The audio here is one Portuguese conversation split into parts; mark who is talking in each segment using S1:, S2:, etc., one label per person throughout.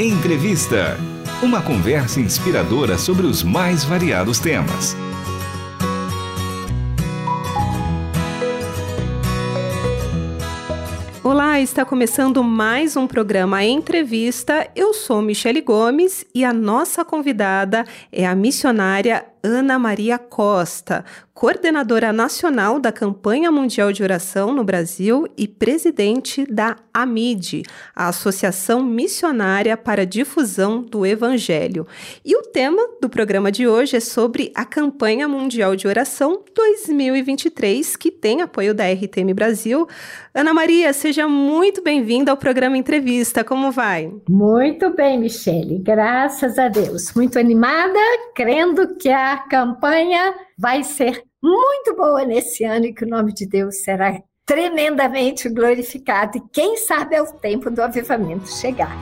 S1: Entrevista. Uma conversa inspiradora sobre os mais variados temas.
S2: Olá, está começando mais um programa Entrevista. Eu sou Michele Gomes e a nossa convidada é a missionária Ana Maria Costa, coordenadora nacional da Campanha Mundial de Oração no Brasil e presidente da AMID, a Associação Missionária para a Difusão do Evangelho. E o tema do programa de hoje é sobre a Campanha Mundial de Oração 2023, que tem apoio da RTM Brasil. Ana Maria, seja muito bem-vinda ao programa Entrevista. Como vai?
S3: Muito bem, Michele. Graças a Deus. Muito animada, crendo que a campanha vai ser muito boa nesse ano e que o nome de Deus será tremendamente glorificado. E quem sabe é o tempo do avivamento chegar.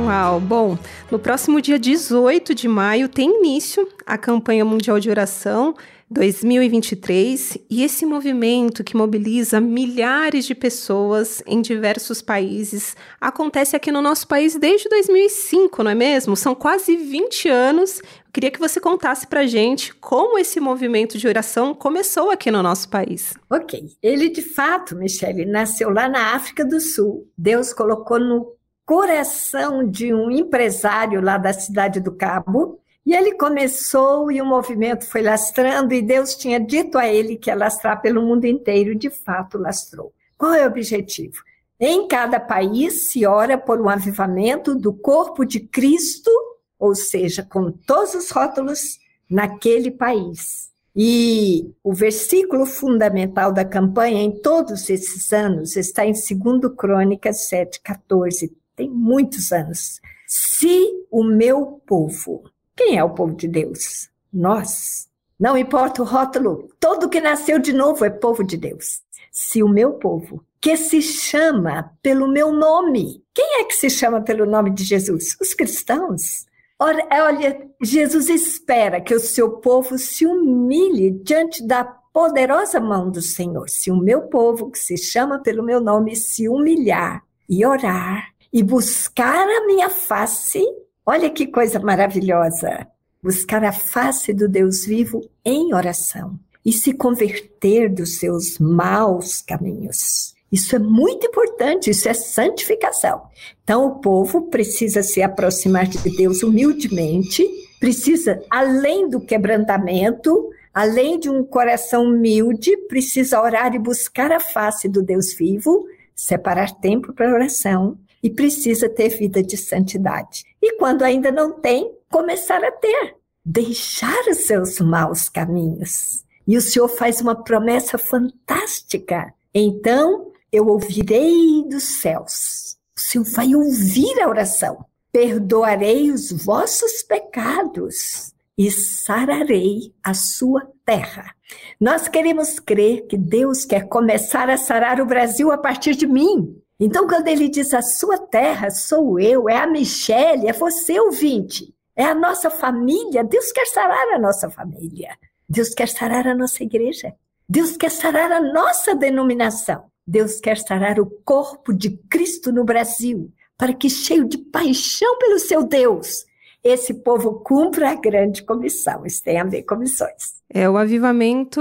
S2: Uau! Bom, no próximo dia 18 de maio tem início a campanha mundial de oração 2023 e esse movimento que mobiliza milhares de pessoas em diversos países acontece aqui no nosso país desde 2005, não é mesmo? São quase 20 anos. Eu queria que você contasse pra gente como esse movimento de oração começou aqui no nosso país.
S3: Ok. Ele de fato, Michele, nasceu lá na África do Sul. Deus colocou no coração de um empresário lá da cidade do Cabo e ele começou e o movimento foi lastrando, e Deus tinha dito a ele que ia lastrar pelo mundo inteiro, e de fato lastrou. Qual é o objetivo? Em cada país se ora por um avivamento do corpo de Cristo, ou seja, com todos os rótulos, naquele país. E o versículo fundamental da campanha em todos esses anos está em 2 Crônicas 7,14. Tem muitos anos. Se o meu povo, quem é o povo de Deus? Nós. Não importa o rótulo, todo que nasceu de novo é povo de Deus. Se o meu povo, que se chama pelo meu nome, quem é que se chama pelo nome de Jesus? Os cristãos. Olha, olha, Jesus espera que o seu povo se humilhe diante da poderosa mão do Senhor. Se o meu povo, que se chama pelo meu nome, se humilhar e orar e buscar a minha face, Olha que coisa maravilhosa! Buscar a face do Deus vivo em oração e se converter dos seus maus caminhos. Isso é muito importante, isso é santificação. Então, o povo precisa se aproximar de Deus humildemente, precisa, além do quebrantamento, além de um coração humilde, precisa orar e buscar a face do Deus vivo, separar tempo para oração, e precisa ter vida de santidade. E quando ainda não tem, começar a ter. Deixar os seus maus caminhos. E o Senhor faz uma promessa fantástica. Então eu ouvirei dos céus. O Senhor vai ouvir a oração. Perdoarei os vossos pecados e sararei a sua terra. Nós queremos crer que Deus quer começar a sarar o Brasil a partir de mim. Então, quando ele diz a sua terra sou eu, é a Michelle, é você ouvinte, é a nossa família, Deus quer sarar a nossa família. Deus quer sarar a nossa igreja. Deus quer sarar a nossa denominação. Deus quer sarar o corpo de Cristo no Brasil, para que, cheio de paixão pelo seu Deus, esse povo cumpra a grande comissão. Isso tem a ver com missões.
S2: É, o avivamento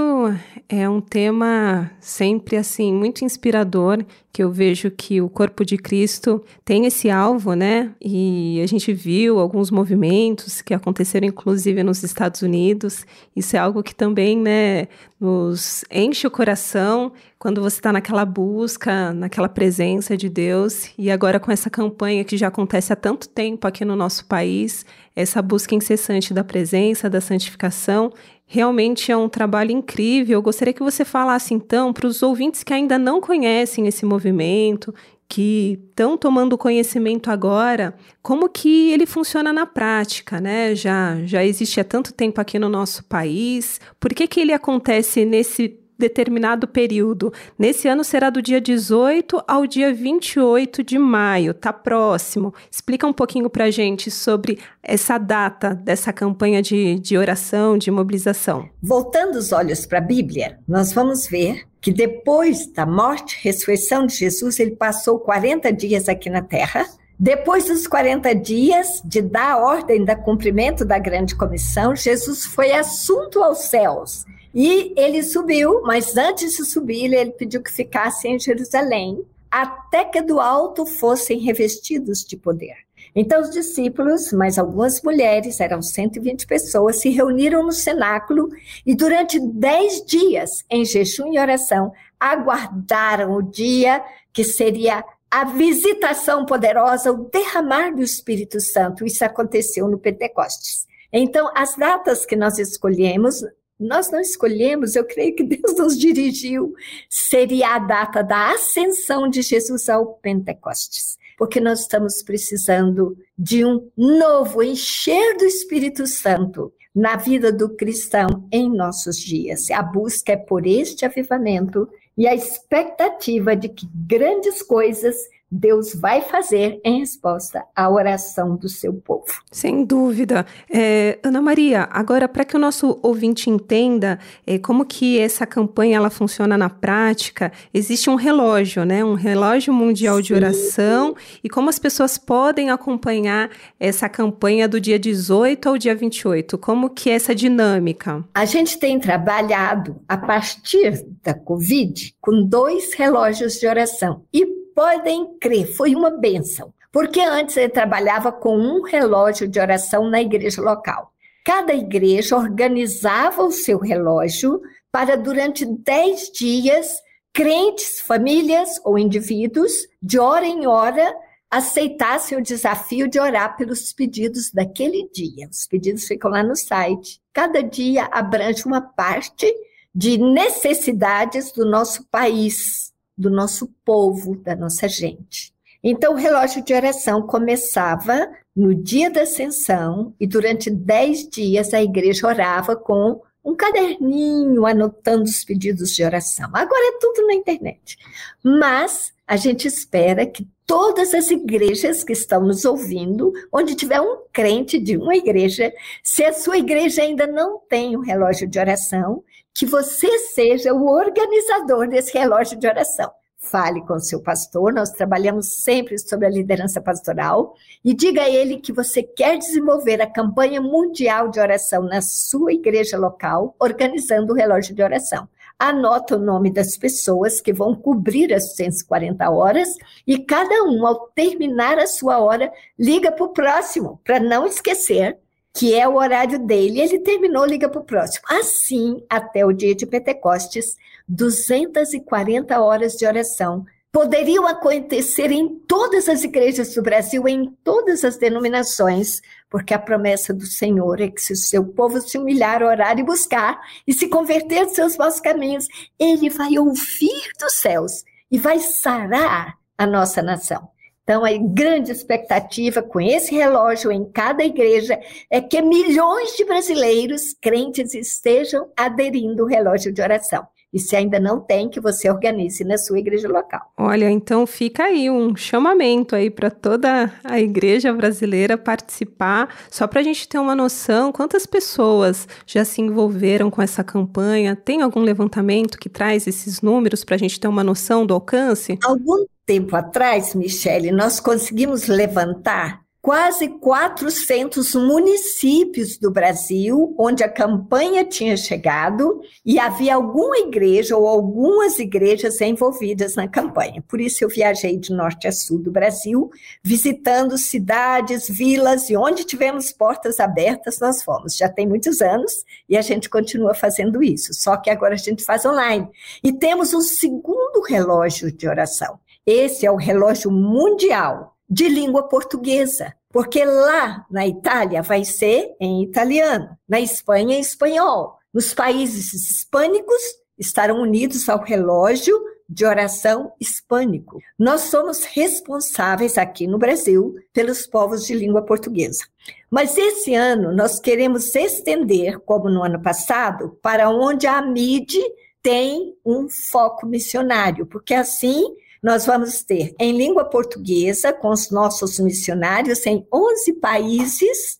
S2: é um tema sempre assim muito inspirador, que eu vejo que o corpo de Cristo tem esse alvo, né? E a gente viu alguns movimentos que aconteceram inclusive nos Estados Unidos. Isso é algo que também, né, nos enche o coração quando você está naquela busca, naquela presença de Deus. E agora com essa campanha que já acontece há tanto tempo aqui no nosso país, essa busca incessante da presença, da santificação, Realmente é um trabalho incrível. Eu gostaria que você falasse então para os ouvintes que ainda não conhecem esse movimento, que estão tomando conhecimento agora, como que ele funciona na prática, né? Já já existe há tanto tempo aqui no nosso país. Por que que ele acontece nesse determinado período. Nesse ano será do dia 18 ao dia 28 de maio, tá próximo. Explica um pouquinho para gente sobre essa data dessa campanha de, de oração, de mobilização.
S3: Voltando os olhos para a Bíblia, nós vamos ver que depois da morte e ressurreição de Jesus, ele passou 40 dias aqui na terra. Depois dos 40 dias de dar ordem do cumprimento da grande comissão, Jesus foi assunto aos céus. E ele subiu, mas antes de subir, ele pediu que ficasse em Jerusalém, até que do alto fossem revestidos de poder. Então, os discípulos, mais algumas mulheres, eram 120 pessoas, se reuniram no cenáculo e, durante dez dias, em jejum e oração, aguardaram o dia que seria a visitação poderosa, o derramar do Espírito Santo. Isso aconteceu no Pentecostes. Então, as datas que nós escolhemos, nós não escolhemos, eu creio que Deus nos dirigiu, seria a data da ascensão de Jesus ao Pentecostes porque nós estamos precisando de um novo encher do Espírito Santo na vida do cristão em nossos dias. A busca é por este avivamento e a expectativa de que grandes coisas Deus vai fazer em resposta à oração do seu povo.
S2: Sem dúvida. É, Ana Maria, agora para que o nosso ouvinte entenda é, como que essa campanha ela funciona na prática, existe um relógio, né? Um relógio mundial Sim. de oração e como as pessoas podem acompanhar essa campanha do dia 18 ao dia 28. Como que é essa dinâmica?
S3: A gente tem trabalhado a partir da Covid com dois relógios de oração e podem crer, foi uma benção. Porque antes ele trabalhava com um relógio de oração na igreja local. Cada igreja organizava o seu relógio para, durante dez dias, crentes, famílias ou indivíduos, de hora em hora, aceitassem o desafio de orar pelos pedidos daquele dia. Os pedidos ficam lá no site. Cada dia abrange uma parte de necessidades do nosso país do nosso povo, da nossa gente. Então, o relógio de oração começava no dia da ascensão e durante dez dias a igreja orava com um caderninho anotando os pedidos de oração. Agora é tudo na internet. Mas a gente espera que todas as igrejas que estão nos ouvindo, onde tiver um crente de uma igreja, se a sua igreja ainda não tem um relógio de oração, que você seja o organizador desse relógio de oração. Fale com o seu pastor, nós trabalhamos sempre sobre a liderança pastoral e diga a ele que você quer desenvolver a campanha mundial de oração na sua igreja local, organizando o relógio de oração. Anota o nome das pessoas que vão cobrir as 140 horas e cada um, ao terminar a sua hora, liga para o próximo, para não esquecer que é o horário dele, ele terminou, liga para o próximo. Assim, até o dia de Pentecostes, 240 horas de oração poderiam acontecer em todas as igrejas do Brasil, em todas as denominações, porque a promessa do Senhor é que se o seu povo se humilhar, orar e buscar e se converter dos seus maus caminhos, ele vai ouvir dos céus e vai sarar a nossa nação. Então, a grande expectativa com esse relógio em cada igreja é que milhões de brasileiros crentes estejam aderindo ao relógio de oração. E se ainda não tem, que você organize na sua igreja local.
S2: Olha, então fica aí um chamamento aí para toda a igreja brasileira participar, só para a gente ter uma noção quantas pessoas já se envolveram com essa campanha. Tem algum levantamento que traz esses números para a gente ter uma noção do alcance?
S3: Algum tempo atrás, Michele, nós conseguimos levantar quase 400 municípios do Brasil onde a campanha tinha chegado e havia alguma igreja ou algumas igrejas envolvidas na campanha. Por isso eu viajei de norte a sul do Brasil, visitando cidades, vilas e onde tivemos portas abertas nós fomos. Já tem muitos anos e a gente continua fazendo isso, só que agora a gente faz online. E temos um segundo relógio de oração. Esse é o relógio mundial de língua portuguesa, porque lá na Itália vai ser em italiano, na Espanha em espanhol. Nos países hispânicos estarão unidos ao relógio de oração hispânico. Nós somos responsáveis aqui no Brasil pelos povos de língua portuguesa. Mas esse ano nós queremos estender, como no ano passado, para onde a MIDI tem um foco missionário, porque assim nós vamos ter em língua portuguesa, com os nossos missionários, em 11 países,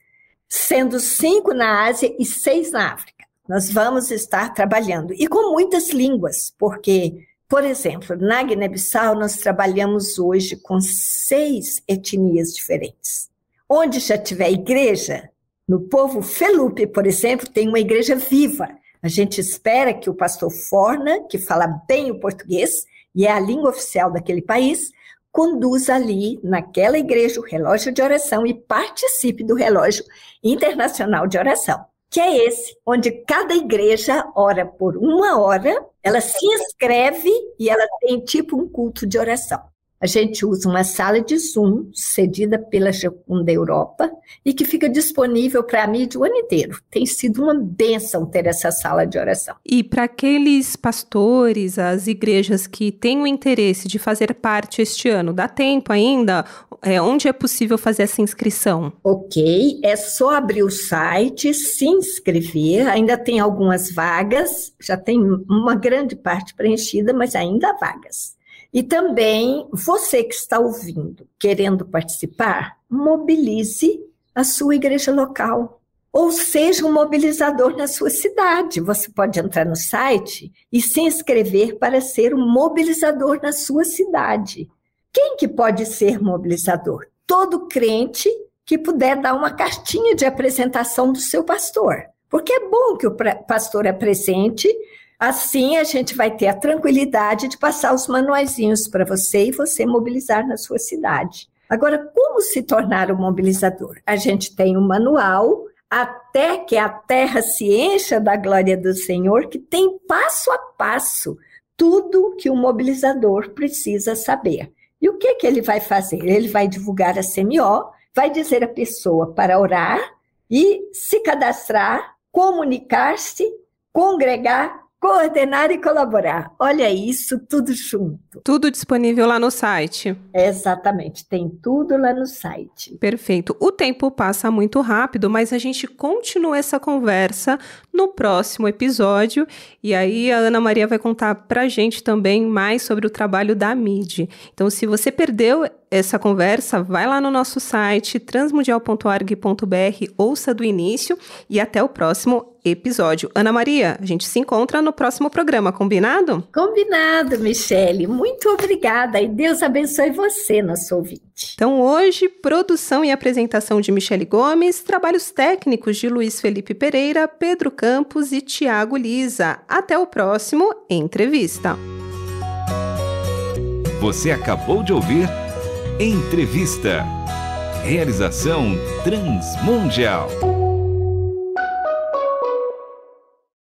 S3: sendo cinco na Ásia e seis na África. Nós vamos estar trabalhando e com muitas línguas, porque, por exemplo, na Guiné-Bissau nós trabalhamos hoje com seis etnias diferentes. Onde já tiver igreja, no povo Felupe, por exemplo, tem uma igreja viva. A gente espera que o pastor Forna, que fala bem o português e é a língua oficial daquele país, conduza ali, naquela igreja, o relógio de oração e participe do relógio internacional de oração, que é esse, onde cada igreja ora por uma hora, ela se inscreve e ela tem tipo um culto de oração. A gente usa uma sala de Zoom cedida pela Gecunda Europa e que fica disponível para a mídia o ano inteiro. Tem sido uma benção ter essa sala de oração.
S2: E para aqueles pastores, as igrejas que têm o interesse de fazer parte este ano, dá tempo ainda? É, onde é possível fazer essa inscrição?
S3: Ok, é só abrir o site, se inscrever. Ainda tem algumas vagas, já tem uma grande parte preenchida, mas ainda há vagas. E também você que está ouvindo, querendo participar, mobilize a sua igreja local. Ou seja um mobilizador na sua cidade. Você pode entrar no site e se inscrever para ser um mobilizador na sua cidade. Quem que pode ser mobilizador? Todo crente que puder dar uma cartinha de apresentação do seu pastor. Porque é bom que o pastor apresente Assim, a gente vai ter a tranquilidade de passar os manuaizinhos para você e você mobilizar na sua cidade. Agora, como se tornar um mobilizador? A gente tem um manual até que a terra se encha da glória do Senhor, que tem passo a passo tudo que o mobilizador precisa saber. E o que, que ele vai fazer? Ele vai divulgar a CMO, vai dizer à pessoa para orar e se cadastrar, comunicar-se, congregar coordenar e colaborar. Olha isso, tudo junto.
S2: Tudo disponível lá no site.
S3: Exatamente, tem tudo lá no site.
S2: Perfeito. O tempo passa muito rápido, mas a gente continua essa conversa no próximo episódio. E aí a Ana Maria vai contar pra gente também mais sobre o trabalho da MIDI. Então, se você perdeu essa conversa, vai lá no nosso site transmundial.org.br, ouça do início e até o próximo episódio. Ana Maria, a gente se encontra no próximo programa, combinado?
S3: Combinado, Michele. Muito obrigada e Deus abençoe você, nosso ouvinte.
S2: Então, hoje, produção e apresentação de Michele Gomes, trabalhos técnicos de Luiz Felipe Pereira, Pedro Campos e Tiago Lisa. Até o próximo Entrevista.
S1: Você acabou de ouvir Entrevista. Realização Transmundial.